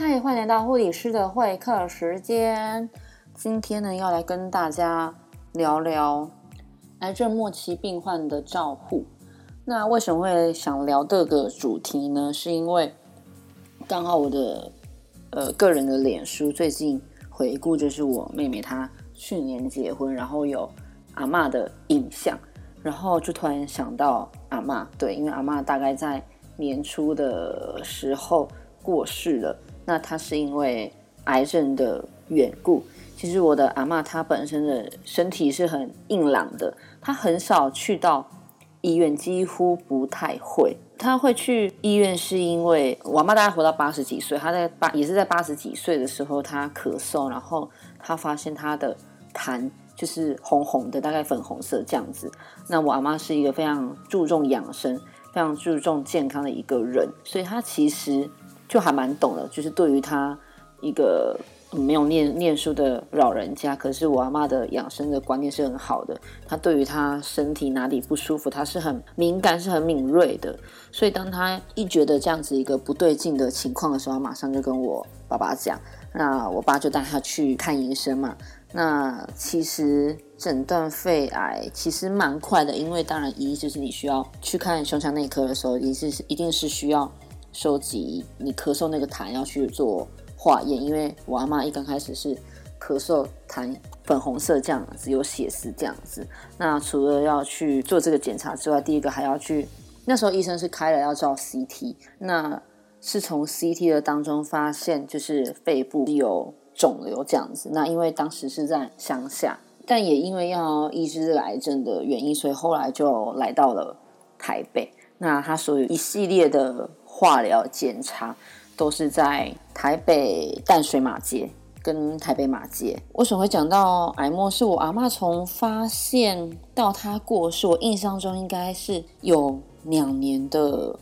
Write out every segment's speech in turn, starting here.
嗨，欢迎来到护理师的会客时间。今天呢，要来跟大家聊聊癌症末期病患的照护。那为什么会想聊这个主题呢？是因为刚好我的呃个人的脸书最近回顾，就是我妹妹她去年结婚，然后有阿嬷的影像，然后就突然想到阿嬷。对，因为阿嬷大概在年初的时候过世了。那他是因为癌症的缘故。其实我的阿妈她本身的身体是很硬朗的，她很少去到医院，几乎不太会。她会去医院是因为我阿妈大概活到八十几岁，她在八也是在八十几岁的时候，她咳嗽，然后她发现她的痰就是红红的，大概粉红色这样子。那我阿妈是一个非常注重养生、非常注重健康的一个人，所以她其实。就还蛮懂的，就是对于他一个没有念念书的老人家，可是我阿妈的养生的观念是很好的。他对于他身体哪里不舒服，他是很敏感，是很敏锐的。所以当他一觉得这样子一个不对劲的情况的时候，马上就跟我爸爸讲。那我爸就带他去看医生嘛。那其实诊断肺癌其实蛮快的，因为当然一就是你需要去看胸腔内科的时候，一定是一定是需要。收集你咳嗽那个痰要去做化验，因为我阿妈一刚开始是咳嗽痰粉红色这样子，有血丝这样子。那除了要去做这个检查之外，第一个还要去，那时候医生是开了要照 CT，那是从 CT 的当中发现就是肺部有肿瘤这样子。那因为当时是在乡下，但也因为要医治这个癌症的原因，所以后来就来到了台北。那他所有一系列的。化疗检查都是在台北淡水马街跟台北马街。为什么会讲到癌末？是我阿妈从发现到她过世，我印象中应该是有两年的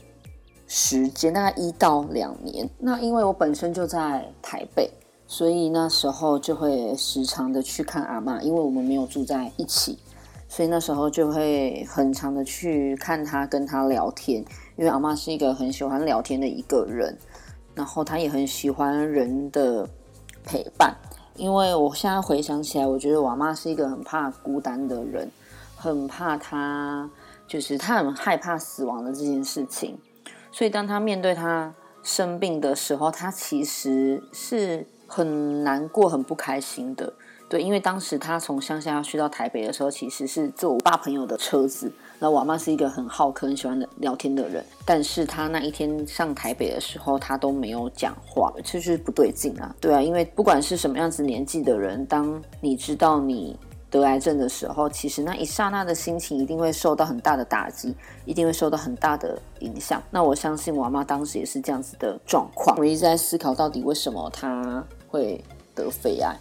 时间，大概一到两年。那因为我本身就在台北，所以那时候就会时常的去看阿妈，因为我们没有住在一起。所以那时候就会很常的去看他，跟他聊天。因为阿妈是一个很喜欢聊天的一个人，然后她也很喜欢人的陪伴。因为我现在回想起来，我觉得我阿妈是一个很怕孤单的人，很怕她，就是她很害怕死亡的这件事情。所以当她面对她生病的时候，她其实是很难过、很不开心的。对，因为当时他从乡下要去到台北的时候，其实是坐我爸朋友的车子。那我妈是一个很好客、很喜欢聊天的人，但是他那一天上台北的时候，他都没有讲话，就是不对劲啊。对啊，因为不管是什么样子年纪的人，当你知道你得癌症的时候，其实那一刹那的心情一定会受到很大的打击，一定会受到很大的影响。那我相信我妈当时也是这样子的状况。我一直在思考，到底为什么他会得肺癌。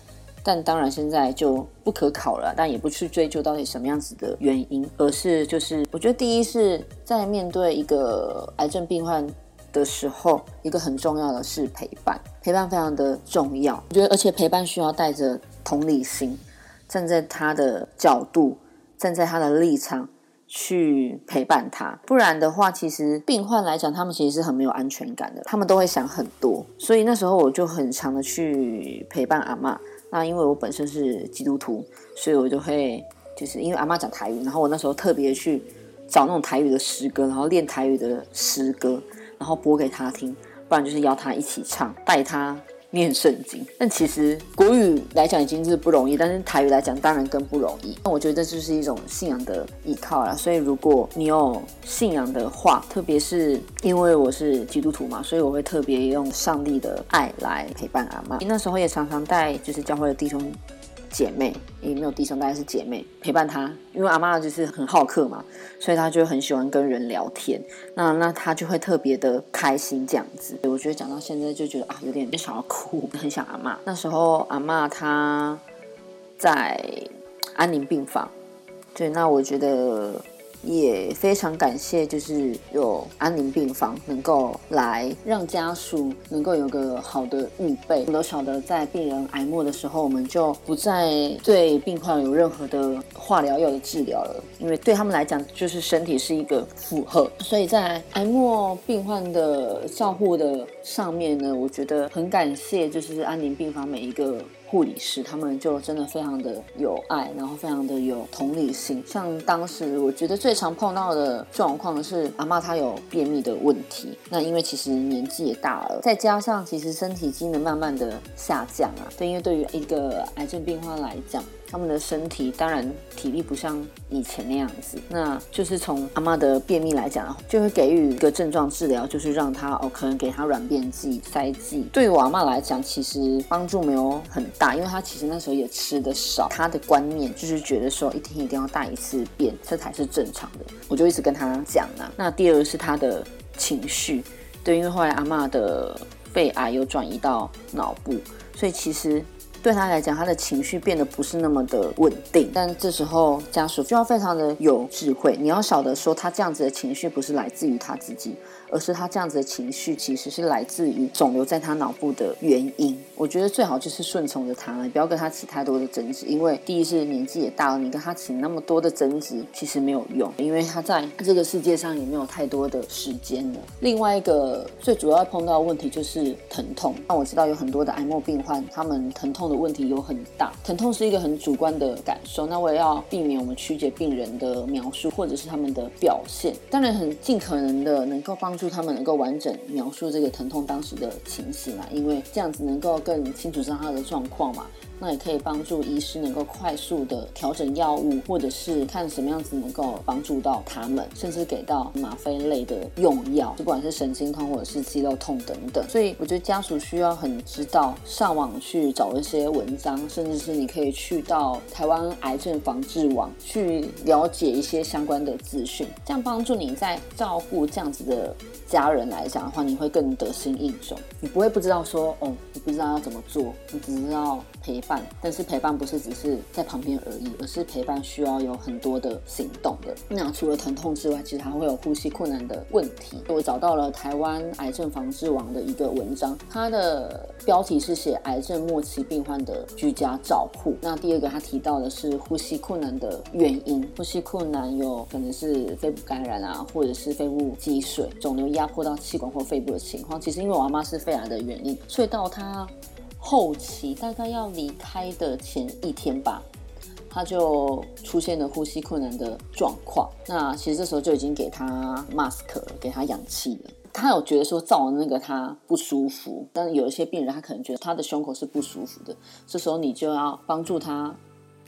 但当然现在就不可考了，但也不去追究到底什么样子的原因，而是就是我觉得第一是在面对一个癌症病患的时候，一个很重要的是陪伴，陪伴非常的重要。我觉得而且陪伴需要带着同理心，站在他的角度，站在他的立场去陪伴他，不然的话，其实病患来讲，他们其实是很没有安全感的，他们都会想很多，所以那时候我就很强的去陪伴阿妈。那因为我本身是基督徒，所以我就会就是因为阿妈讲台语，然后我那时候特别去找那种台语的诗歌，然后练台语的诗歌，然后播给他听，不然就是邀他一起唱，带他。念圣经，但其实国语来讲已经是不容易，但是台语来讲当然更不容易。那我觉得这就是一种信仰的依靠啦。所以如果你有信仰的话，特别是因为我是基督徒嘛，所以我会特别用上帝的爱来陪伴阿妈。那时候也常常带就是教会的弟兄。姐妹也没有弟兄，大概是姐妹陪伴她，因为阿妈就是很好客嘛，所以她就很喜欢跟人聊天。那那她就会特别的开心这样子。我觉得讲到现在就觉得啊，有点想要哭，很想阿妈。那时候阿妈她在安宁病房，对，那我觉得也非常感谢，就是有安宁病房能够来让家属能够有个好的预备。我都晓得，在病人癌末的时候，我们就不再对病患有任何的化疗药的治疗了，因为对他们来讲，就是身体是一个负荷。所以在癌末病患的照护的上面呢，我觉得很感谢，就是安宁病房每一个。护理师他们就真的非常的有爱，然后非常的有同理心。像当时我觉得最常碰到的状况是阿妈她有便秘的问题，那因为其实年纪也大了，再加上其实身体机能慢慢的下降啊，对，因为对于一个癌症病患来讲。他们的身体当然体力不像以前那样子，那就是从阿妈的便秘来讲，就会给予一个症状治疗，就是让他哦，可能给他软便剂、塞剂。对于我阿妈来讲，其实帮助没有很大，因为她其实那时候也吃的少，她的观念就是觉得说一天一定要大一次便，这才是正常的。我就一直跟她讲啊。那第二个是她的情绪，对，因为后来阿妈的肺癌又转移到脑部，所以其实。对他来讲，他的情绪变得不是那么的稳定，但这时候家属就要非常的有智慧，你要晓得说，他这样子的情绪不是来自于他自己。而是他这样子的情绪，其实是来自于肿瘤在他脑部的原因。我觉得最好就是顺从着他，不要跟他起太多的争执。因为第一是年纪也大了，你跟他起那么多的争执，其实没有用，因为他在这个世界上也没有太多的时间了。另外一个最主要碰到的问题就是疼痛。那我知道有很多的癌末病患，他们疼痛的问题有很大，疼痛是一个很主观的感受。那我也要避免我们曲解病人的描述或者是他们的表现，当然很尽可能的能够帮助。他们能够完整描述这个疼痛当时的情形啊？因为这样子能够更清楚知道他的状况嘛。那也可以帮助医师能够快速的调整药物，或者是看什么样子能够帮助到他们，甚至给到吗啡类的用药，不管是神经痛或者是肌肉痛等等。所以我觉得家属需要很知道上网去找一些文章，甚至是你可以去到台湾癌症防治网去了解一些相关的资讯，这样帮助你在照顾这样子的家人来讲的话，你会更得心应手，你不会不知道说哦，你不知道要怎么做，你只知道陪。伴，但是陪伴不是只是在旁边而已，而是陪伴需要有很多的行动的。那除了疼痛之外，其实还会有呼吸困难的问题。我找到了台湾癌症防治网的一个文章，它的标题是写癌症末期病患的居家照护。那第二个，他提到的是呼吸困难的原因。呼吸困难有可能是肺部感染啊，或者是肺部积水、肿瘤压迫到气管或肺部的情况。其实因为我妈妈是肺癌的原因，所以到她。后期大概要离开的前一天吧，他就出现了呼吸困难的状况。那其实这时候就已经给他 mask 了，给他氧气了。他有觉得说造那个他不舒服，但有一些病人他可能觉得他的胸口是不舒服的。这时候你就要帮助他。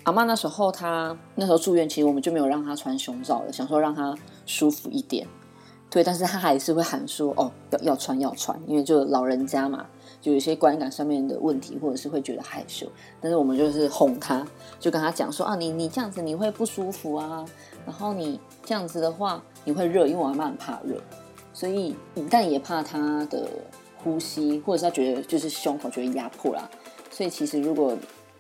阿妈那时候他那时候住院，其实我们就没有让他穿胸罩了，想说让他舒服一点。对，但是他还是会喊说：“哦，要要穿要穿，因为就老人家嘛。”就有些观感上面的问题，或者是会觉得害羞，但是我们就是哄他，就跟他讲说啊，你你这样子你会不舒服啊，然后你这样子的话你会热，因为我妈很怕热，所以但也怕他的呼吸，或者是他觉得就是胸口觉得压迫啦，所以其实如果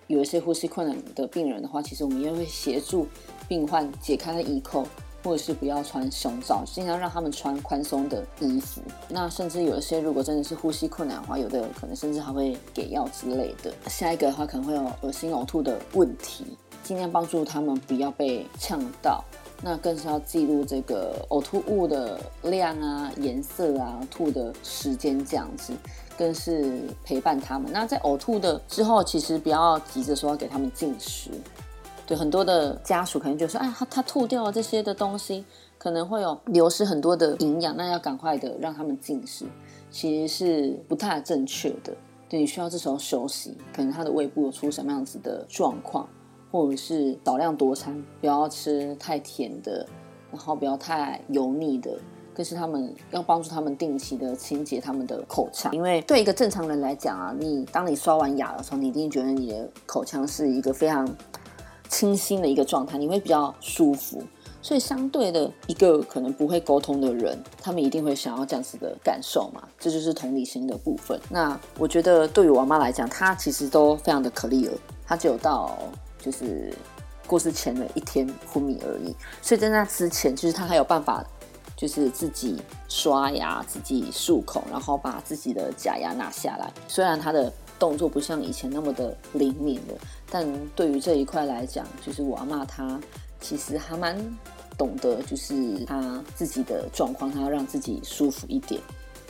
有一些呼吸困难的病人的话，其实我们也会协助病患解开衣扣。或者是不要穿胸罩，尽量让他们穿宽松的衣服。那甚至有一些，如果真的是呼吸困难的话，有的可能甚至还会给药之类的。下一个的话，可能会有恶心呕吐的问题，尽量帮助他们不要被呛到。那更是要记录这个呕吐物的量啊、颜色啊、吐的时间这样子，更是陪伴他们。那在呕吐的之后，其实不要急着说要给他们进食。对很多的家属可能就说，哎，他他吐掉了这些的东西，可能会有流失很多的营养，那要赶快的让他们进食，其实是不太正确的。对你需要这时候休息，可能他的胃部有出什么样子的状况，或者是少量多餐，不要吃太甜的，然后不要太油腻的，更是他们要帮助他们定期的清洁他们的口腔，因为对一个正常人来讲啊，你当你刷完牙的时候，你一定觉得你的口腔是一个非常。清新的一个状态，你会比较舒服，所以相对的一个可能不会沟通的人，他们一定会想要这样子的感受嘛，这就是同理心的部分。那我觉得对于我妈来讲，她其实都非常的可 l 了，她只有到就是过世前的一天昏迷而已。所以在那之前，就是她还有办法，就是自己刷牙、自己漱口，然后把自己的假牙拿下来。虽然他的动作不像以前那么的灵敏了，但对于这一块来讲，就是我阿妈她其实还蛮懂得，就是她自己的状况，她要让自己舒服一点。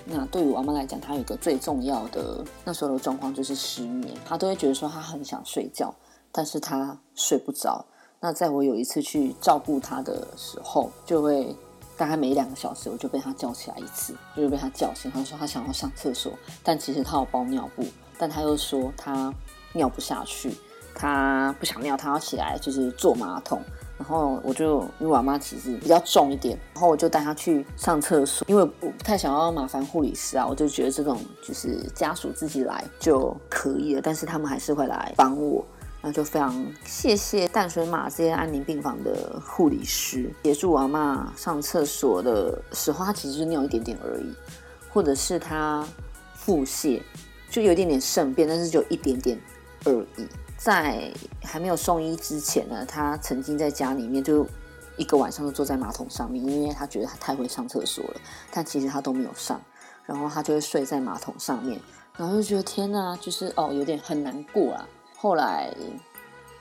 那对于我阿妈来讲，她有一个最重要的那时候的状况就是失眠，她都会觉得说她很想睡觉，但是她睡不着。那在我有一次去照顾她的时候，就会大概每两个小时我就被她叫起来一次，就是被她叫醒。她说她想要上厕所，但其实她有包尿布。但他又说他尿不下去，他不想尿，他要起来就是坐马桶。然后我就因为我妈其实比较重一点，然后我就带他去上厕所，因为我不太想要麻烦护理师啊，我就觉得这种就是家属自己来就可以了，但是他们还是会来帮我，那就非常谢谢淡水马这些安宁病房的护理师协助我妈上厕所的时候，他其实是尿一点点而已，或者是他腹泻。就有一点点肾变，但是就一点点而已。在还没有送医之前呢，他曾经在家里面。就一个晚上都坐在马桶上面，因为他觉得他太会上厕所了。但其实他都没有上，然后他就会睡在马桶上面，然后就觉得天哪，就是哦，有点很难过啊。后来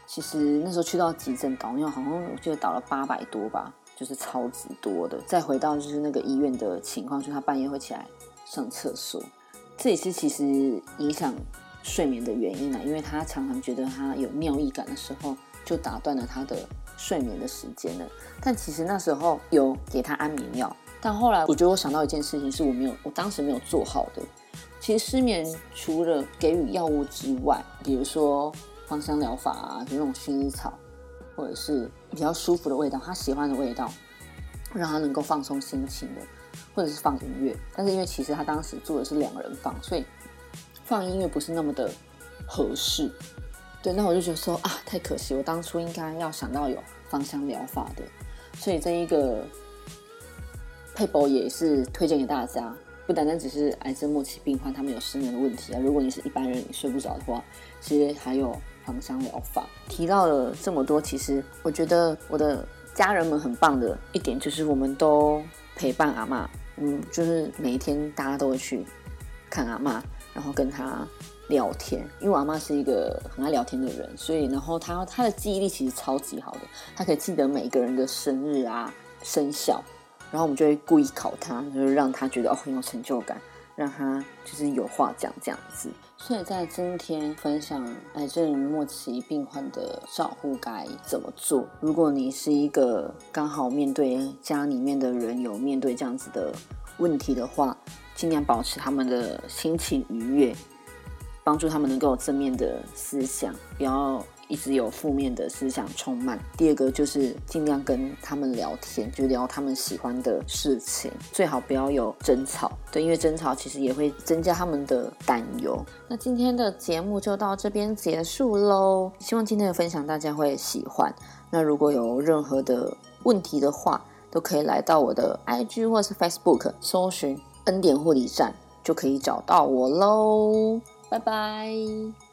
其实那时候去到急诊导尿，好像我记得导了八百多吧，就是超级多的。再回到就是那个医院的情况，就是他半夜会起来上厕所。这也是其实影响睡眠的原因啊，因为他常常觉得他有尿意感的时候，就打断了他的睡眠的时间了。但其实那时候有给他安眠药，但后来我觉得我想到一件事情，是我没有，我当时没有做好的。其实失眠除了给予药物之外，比如说芳香疗法啊，就那种薰衣草，或者是比较舒服的味道，他喜欢的味道，让他能够放松心情的。或者是放音乐，但是因为其实他当时做的是两个人房，所以放音乐不是那么的合适。对，那我就觉得说啊，太可惜，我当初应该要想到有芳香疗法的。所以这一个配博也是推荐给大家，不单单只是癌症末期病患他们有失眠的问题啊，如果你是一般人你睡不着的话，其实还有芳香疗法。提到了这么多，其实我觉得我的家人们很棒的一点就是我们都。陪伴阿妈，嗯，就是每一天大家都会去看阿妈，然后跟她聊天。因为我阿妈是一个很爱聊天的人，所以然后她她的记忆力其实超级好的，她可以记得每一个人的生日啊、生肖，然后我们就会故意考她，就是让她觉得哦很有成就感。让她就是有话讲这样子，所以在今天分享癌症末期病患的照护该怎么做。如果你是一个刚好面对家里面的人有面对这样子的问题的话，尽量保持他们的心情愉悦，帮助他们能够有正面的思想，不要。一直有负面的思想充满。第二个就是尽量跟他们聊天，就聊他们喜欢的事情，最好不要有争吵。对，因为争吵其实也会增加他们的担忧。那今天的节目就到这边结束喽。希望今天的分享大家会喜欢。那如果有任何的问题的话，都可以来到我的 IG 或是 Facebook 搜寻恩典护理站，就可以找到我喽。拜拜。